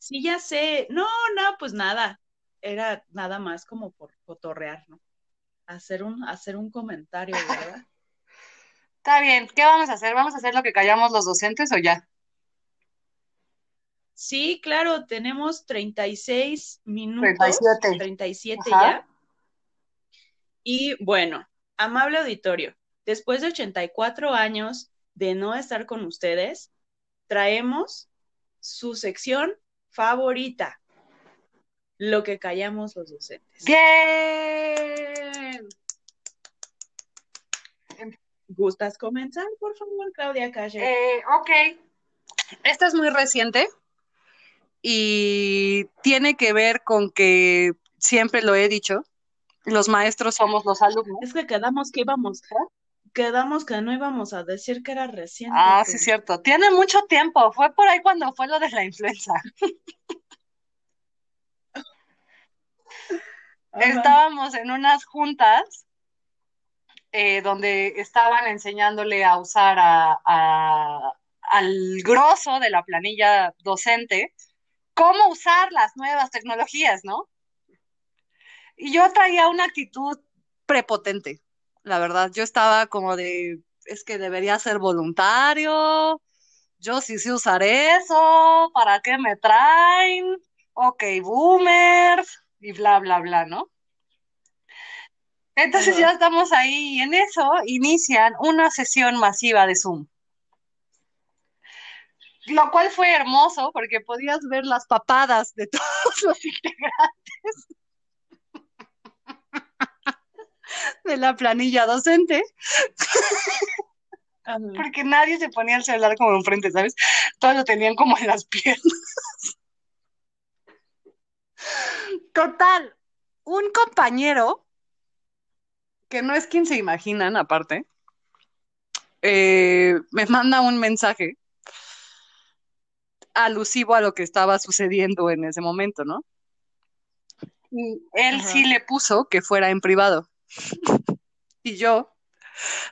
Sí, ya sé. No, no, pues nada. Era nada más como por cotorrear, ¿no? Hacer un, hacer un comentario, ¿verdad? Está bien, ¿qué vamos a hacer? ¿Vamos a hacer lo que callamos los docentes o ya? Sí, claro, tenemos 36 minutos, 37. 37 Ajá. ya. Y bueno, amable auditorio, después de 84 años de no estar con ustedes, traemos su sección favorita, lo que callamos los docentes. Bien. ¿Gustas comenzar, por favor, Claudia Calle? Eh, ok. Esta es muy reciente y tiene que ver con que siempre lo he dicho, los maestros somos los alumnos. Es que quedamos que íbamos, quedamos que no íbamos a decir que era reciente. Ah, sí, cierto. Tiene mucho tiempo. Fue por ahí cuando fue lo de la influenza. Estábamos en unas juntas eh, donde estaban enseñándole a usar a, a- al grosso de la planilla docente cómo usar las nuevas tecnologías, ¿no? Y yo traía una actitud prepotente, la verdad. Yo estaba como de, es que debería ser voluntario, yo sí sé usar eso, ¿para qué me traen? Ok, boomer, y bla, bla, bla, ¿no? Entonces ya estamos ahí y en eso inician una sesión masiva de Zoom. Lo cual fue hermoso porque podías ver las papadas de todos los integrantes de la planilla docente, porque nadie se ponía el celular como enfrente, ¿sabes? Todos lo tenían como en las piernas. Total, un compañero, que no es quien se imaginan aparte, eh, me manda un mensaje alusivo a lo que estaba sucediendo en ese momento, ¿no? Y él Ajá. sí le puso que fuera en privado. Y yo,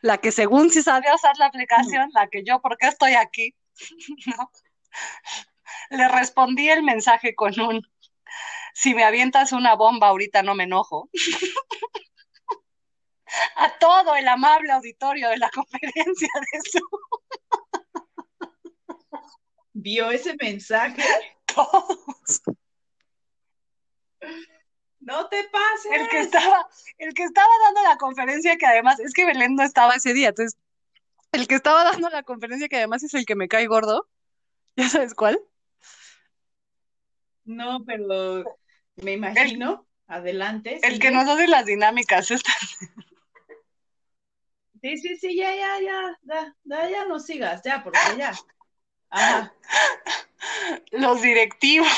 la que según sí sabía usar la aplicación, la que yo, ¿por qué estoy aquí? ¿No? Le respondí el mensaje con un, si me avientas una bomba ahorita no me enojo. A todo el amable auditorio de la conferencia de Zoom. ¿Vio ese mensaje? Todos. El que estaba, el que estaba dando la conferencia, que además, es que Belén no estaba ese día, entonces, el que estaba dando la conferencia, que además es el que me cae gordo, ¿ya sabes cuál? No, pero me imagino. Adelante. El que nos hace las dinámicas. esta- Sí, sí, sí, ya, ya, ya, ya, ya, ya no sigas, ya, porque ya. Ajá. Los directivos.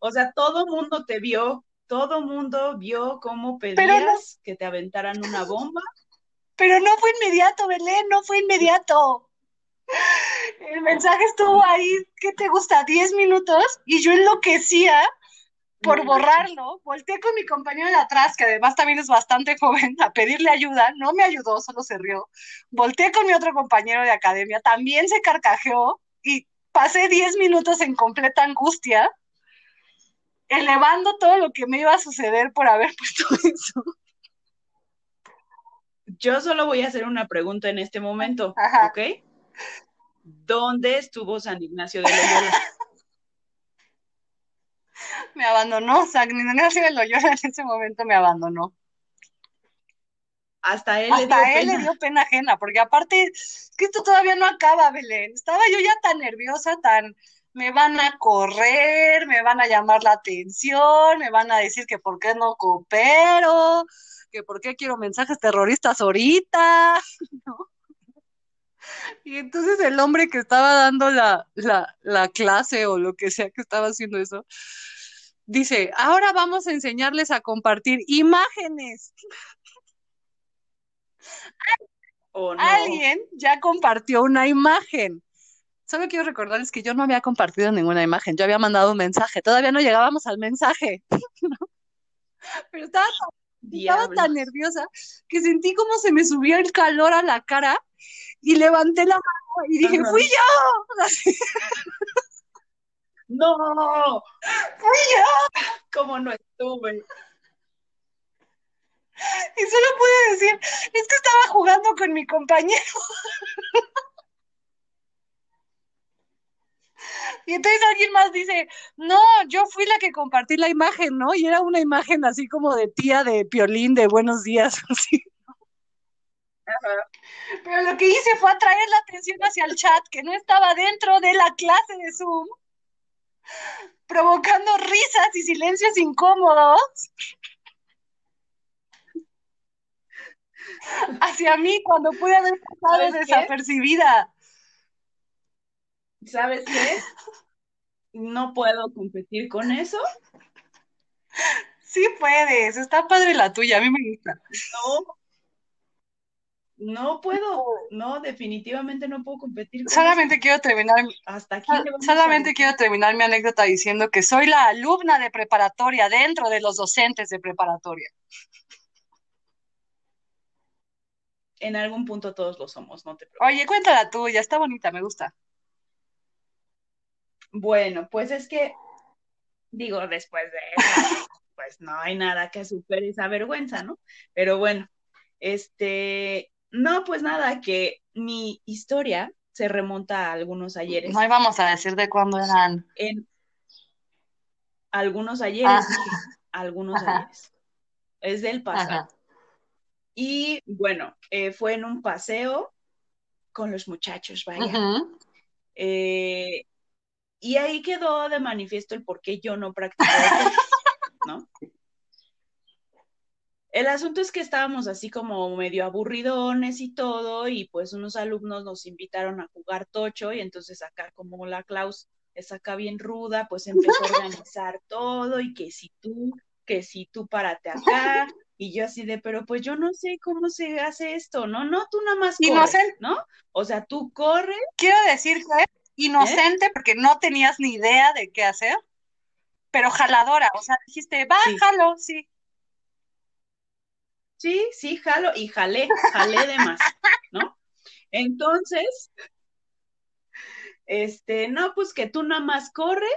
O sea, todo mundo te vio, todo mundo vio cómo pedías no- que te aventaran una bomba. Pero no fue inmediato, Belén, no fue inmediato. El mensaje estuvo ahí, ¿qué te gusta? 10 minutos y yo enloquecía por borrarlo. Volteé con mi compañero de atrás, que además también es bastante joven, a pedirle ayuda. No me ayudó, solo se rió. Volteé con mi otro compañero de academia, también se carcajeó y pasé 10 minutos en completa angustia, elevando todo lo que me iba a suceder por haber puesto eso. Yo solo voy a hacer una pregunta en este momento, Ajá. ¿ok? ¿Dónde estuvo San Ignacio de Loyola? Me abandonó, San Ignacio de Loyola en ese momento me abandonó. Hasta él le dio él pena. le dio pena ajena, porque aparte, que esto todavía no acaba, Belén. Estaba yo ya tan nerviosa, tan, me van a correr, me van a llamar la atención, me van a decir que por qué no coopero, que por qué quiero mensajes terroristas ahorita, ¿no? Y entonces el hombre que estaba dando la, la, la clase o lo que sea que estaba haciendo eso, dice, ahora vamos a enseñarles a compartir imágenes. ¿O no? Alguien ya compartió una imagen. Solo quiero recordarles que yo no había compartido ninguna imagen, yo había mandado un mensaje, todavía no llegábamos al mensaje. Pero estaba tan, estaba Diablos. tan nerviosa que sentí como se me subió el calor a la cara y levanté la mano y dije, Ajá. fui yo, ¡No! fui yo. ¿Cómo no estuve? Y solo pude decir, es que estaba jugando con mi compañero. Y entonces alguien más dice, no, yo fui la que compartí la imagen, ¿no? Y era una imagen así como de tía de Piolín de buenos días, así. Pero lo que hice fue atraer la atención hacia el chat, que no estaba dentro de la clase de Zoom, provocando risas y silencios incómodos hacia mí cuando pude haber pasado desapercibida. ¿Sabes qué? No puedo competir con eso. Sí puedes, está padre la tuya, a mí me gusta. No. No puedo. No, definitivamente no puedo competir con Solamente quiero terminar. Hasta aquí solamente quiero terminar mi anécdota diciendo que soy la alumna de preparatoria dentro de los docentes de preparatoria. En algún punto todos lo somos, no te preocupes. Oye, cuéntala tuya, está bonita, me gusta. Bueno, pues es que, digo, después de eso, pues no hay nada que supere esa vergüenza, ¿no? Pero bueno, este, no, pues nada, que mi historia se remonta a algunos ayeres. No íbamos a decir de cuándo eran. En algunos ayeres, Ah. algunos Ajá. ayeres. Es del pasado. Ajá. Y bueno, eh, fue en un paseo con los muchachos, vaya. Eh, y ahí quedó de manifiesto el por qué yo no deporte, ¿no? El asunto es que estábamos así como medio aburridones y todo, y pues unos alumnos nos invitaron a jugar tocho, y entonces acá como la Klaus es acá bien ruda, pues empezó a organizar todo, y que si tú, que si tú párate acá, y yo así de, pero pues yo no sé cómo se hace esto, ¿no? No, tú nada más corre, Inocente. ¿no? O sea, tú corre Quiero decir que inocente porque no tenías ni idea de qué hacer, pero jaladora, o sea, dijiste, va, Sí. jalo, sí. Sí, sí, jalo y jalé, jalé de más, ¿no? Entonces, este, no, pues que tú nada más corre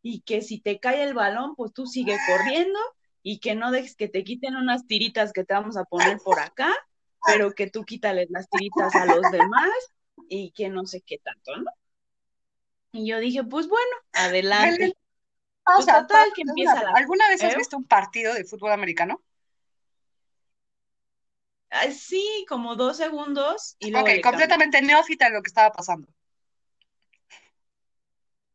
y que si te cae el balón, pues tú sigue corriendo y que no dejes que te quiten unas tiritas que te vamos a poner por acá, pero que tú quítales las tiritas a los demás y que no sé qué tanto, ¿no? Y yo dije, pues bueno, adelante. Pues Pausa, total, pausa, que empieza la- ¿Alguna vez has ¿Eh? visto un partido de fútbol americano? Ay, sí, como dos segundos y luego Ok, cambio. completamente neófita en lo que estaba pasando.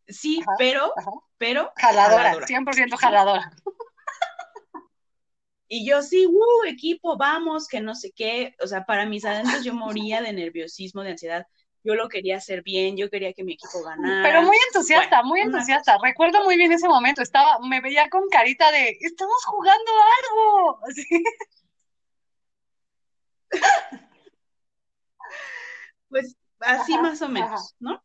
Sí, Ajá, pero, ajá. pero, Jaladora, jaladora. 100% jaladora. Y yo sí, uh, equipo, vamos, que no sé qué. O sea, para mis adentros yo moría de nerviosismo, de ansiedad. Yo lo quería hacer bien, yo quería que mi equipo ganara. Pero muy entusiasta, muy una entusiasta. Recuerdo muy bien ese momento. Estaba, me veía con carita de, estamos jugando algo. Así. Pues así Ajá, más o menos, ajá. ¿no?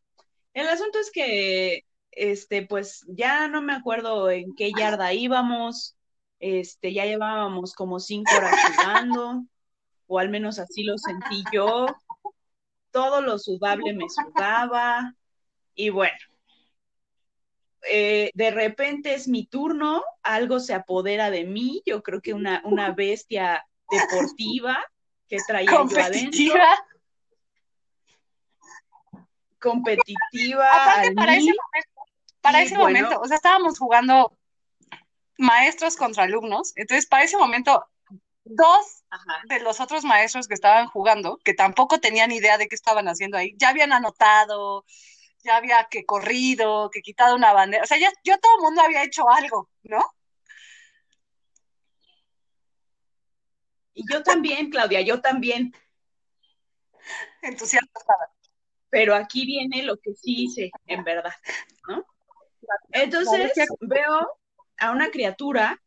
El asunto es que, este, pues ya no me acuerdo en qué yarda íbamos, este, ya llevábamos como cinco horas jugando, o al menos así lo sentí yo. Todo lo sudable me sudaba, y bueno, eh, de repente es mi turno, algo se apodera de mí, yo creo que una, una bestia deportiva que traía yo adentro Competitiva. Aparte, para ese momento, para ese bueno. momento, o sea, estábamos jugando maestros contra alumnos. Entonces, para ese momento, dos Ajá. de los otros maestros que estaban jugando, que tampoco tenían idea de qué estaban haciendo ahí, ya habían anotado, ya había que corrido, que quitado una bandera, o sea, ya, yo todo el mundo había hecho algo, ¿no? Y yo también, Claudia, yo también. Entusiasta. Pero aquí viene lo que sí hice, en verdad, ¿no? Entonces veo a una criatura,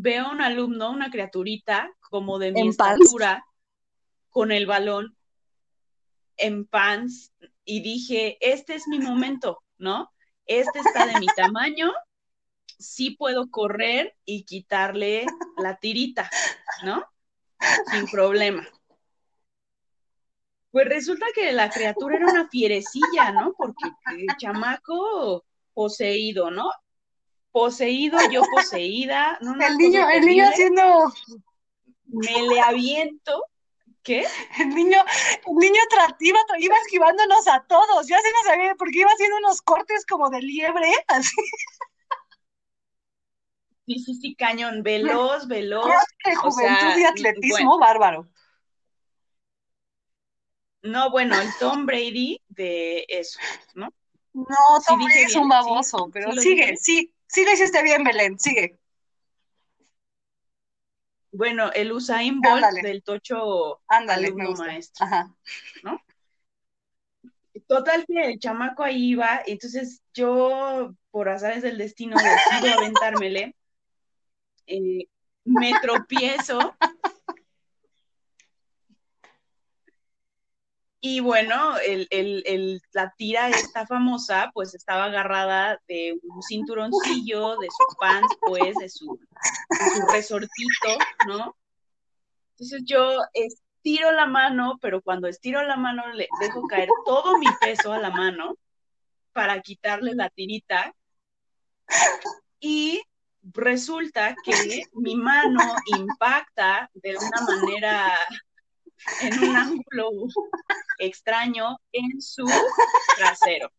veo a un alumno, una criaturita como de mi En pants. estatura, con el balón en pants, y dije, este es mi momento, ¿no? Este está de mi tamaño, sí puedo correr y quitarle la tirita, ¿no? Sin problema. Pues resulta que la criatura era una fierecilla, ¿no? Porque el chamaco poseído, ¿no? Poseído, yo poseída. no, El niño, cosa el niño haciendo, Me le aviento. ¿Qué? el niño, el niño iba, iba esquivándonos a todos, yo así no sabía, porque iba haciendo unos cortes como de liebre, así, Sí, sí, sí, cañón, veloz, veloz. de o juventud sea, y atletismo bueno. bárbaro. No, bueno, el Tom Brady de eso, ¿no? No, Sí Tom dije Brady es un baboso, sí, pero sí sigue, sí, sí lo hiciste bien, Belén, sigue. Bueno, el Usain Bolt Ándale. del tocho Ándale, alumno maestro. Ajá. Total que el chamaco ahí iba, entonces yo, por azares del destino, decido aventármele. Eh, me tropiezo. Y bueno, el, el- el- la tira esta famosa, pues estaba agarrada de un cinturoncillo, de su pants, pues, de su, de resortito, ¿no? Entonces yo estiro la mano, pero cuando estiro la mano le dejo caer todo mi peso a la mano para quitarle la tirita. Y resulta que mi mano impacta de una manera, en un ángulo extraño en su trasero.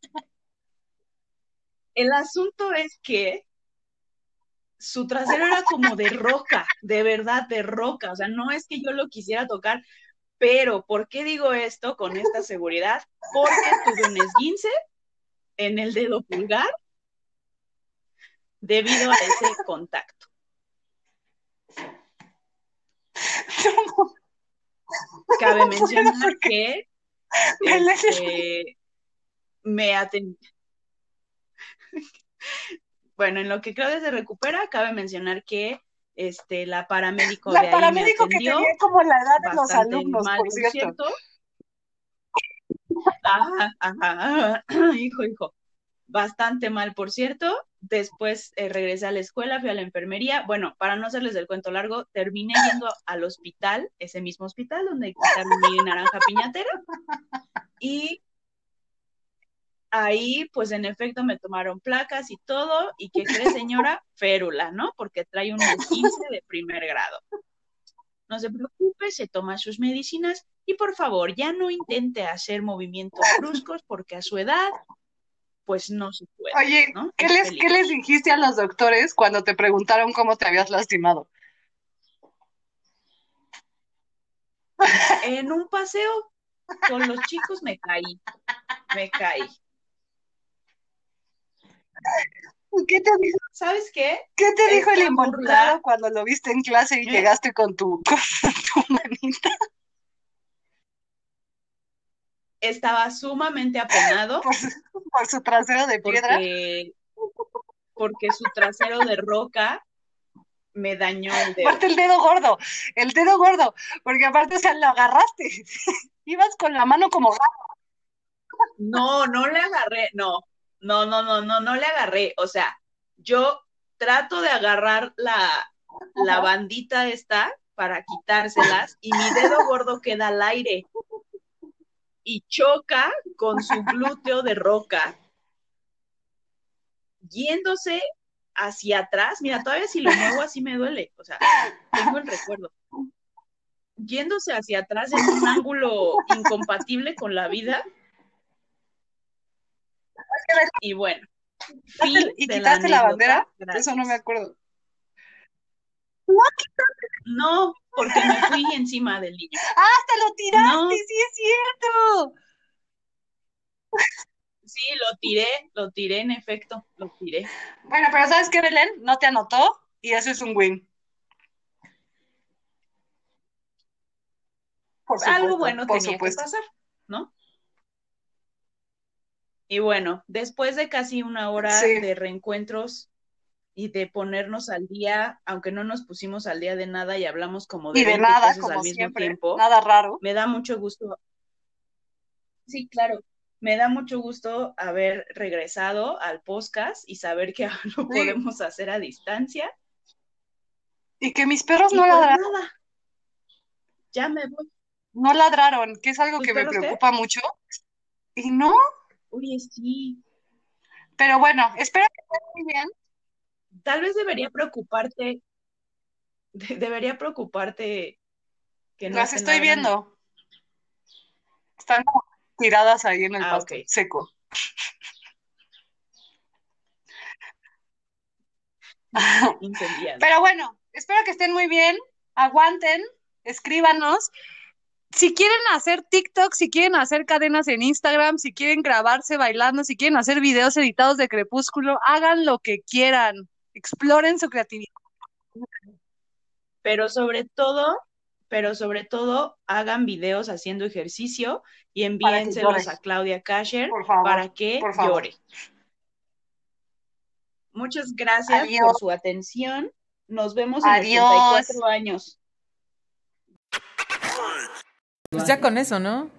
El asunto es que su trasero era como de roca, de verdad, de roca. O sea, no es que yo lo quisiera tocar, pero ¿por qué digo esto con esta seguridad? Porque tuve un esguince en el dedo pulgar debido a ese contacto. Cabe mencionar que este, me atendí. Bueno, en lo que Claudia se recupera, cabe mencionar que este, la paramédico de ahí paramédico me que atendió tenía como la edad de los alumnos, mal, por por cierto. cierto. Ajá, ajá, ajá. hijo, hijo. Bastante mal, por cierto. Después eh, regresé a la escuela, fui a la enfermería. Bueno, para no hacerles el cuento largo, terminé yendo al hospital, ese mismo hospital donde quitaron mi naranja piñatera. Y ahí, pues en efecto, me tomaron placas y todo. ¿Y qué cree, señora? Férula, ¿no? Porque trae un 15 de primer grado. No se preocupe, se toma sus medicinas y por favor, ya no intente hacer movimientos bruscos porque a su edad pues no se puede. Oye, ¿no? ¿qué Es les, ¿qué peligroso. les dijiste a los doctores cuando te preguntaron cómo te habías lastimado? En un paseo con los chicos me caí, me caí. ¿Qué te dijo, ¿Sabes qué? qué te dijo el involucrado cuando lo viste en clase y ¿Eh? llegaste con tu, con tu manita Estaba sumamente apenado por, su- por su trasero de piedra? porque, porque su trasero de roca me dañó el dedo. Aparte el dedo gordo, el dedo gordo, porque aparte, o sea, lo agarraste. Ibas con la mano como gato. No, no le agarré, no, no, no, no, no, no le agarré. O sea, yo trato de agarrar la, la bandita esta para quitárselas y mi dedo gordo queda al aire y choca con su glúteo de roca, yéndose hacia atrás. Mira, todavía si lo muevo así me duele, o sea, tengo el recuerdo. Yéndose hacia atrás en un ángulo incompatible con la vida. Y bueno, fin ¿Y quitaste la bandera? Gracias. Eso no me acuerdo. No, porque me fui encima del niño. ¡Ah, hasta lo tiraste! No. ¡Sí es cierto! Sí, lo tiré, lo tiré en efecto, lo tiré. Bueno, pero ¿sabes qué, Belén? No te anotó y eso es un win. Por Algo bueno por tenía supuesto. que pasar, ¿no? Y bueno, después de casi una hora Sí. de reencuentros y de ponernos al día, aunque no nos pusimos al día de nada y hablamos como de Y de 20 nada, cosas como al mismo siempre, tiempo, nada raro. me da mucho gusto. Sí, claro. Me da mucho gusto haber regresado al podcast y saber que ahora lo Sí. podemos hacer a distancia. Y que mis perros Y no pues ladraron, nada, ya me voy. no ladraron, que es algo ¿Tus que me qué? preocupa mucho. Y no, Oye, sí. pero bueno, espero que estén muy bien. Tal vez debería preocuparte, de- debería preocuparte que no Las estoy viendo. Están tiradas ahí en el Ah, pasto, seco. Pero bueno, espero que estén muy bien. Aguanten, escríbanos. Si quieren hacer TikTok, si quieren hacer cadenas en Instagram, si quieren grabarse bailando, si quieren hacer videos editados de Crepúsculo, hagan lo que quieran. Exploren su creatividad. Pero sobre todo, pero sobre todo, hagan videos haciendo ejercicio y envíenselos a Claudia favor, para que llore. Muchas gracias Adiós. por su atención. Nos vemos en Adiós. 84 años. Pues ya con eso, ¿no?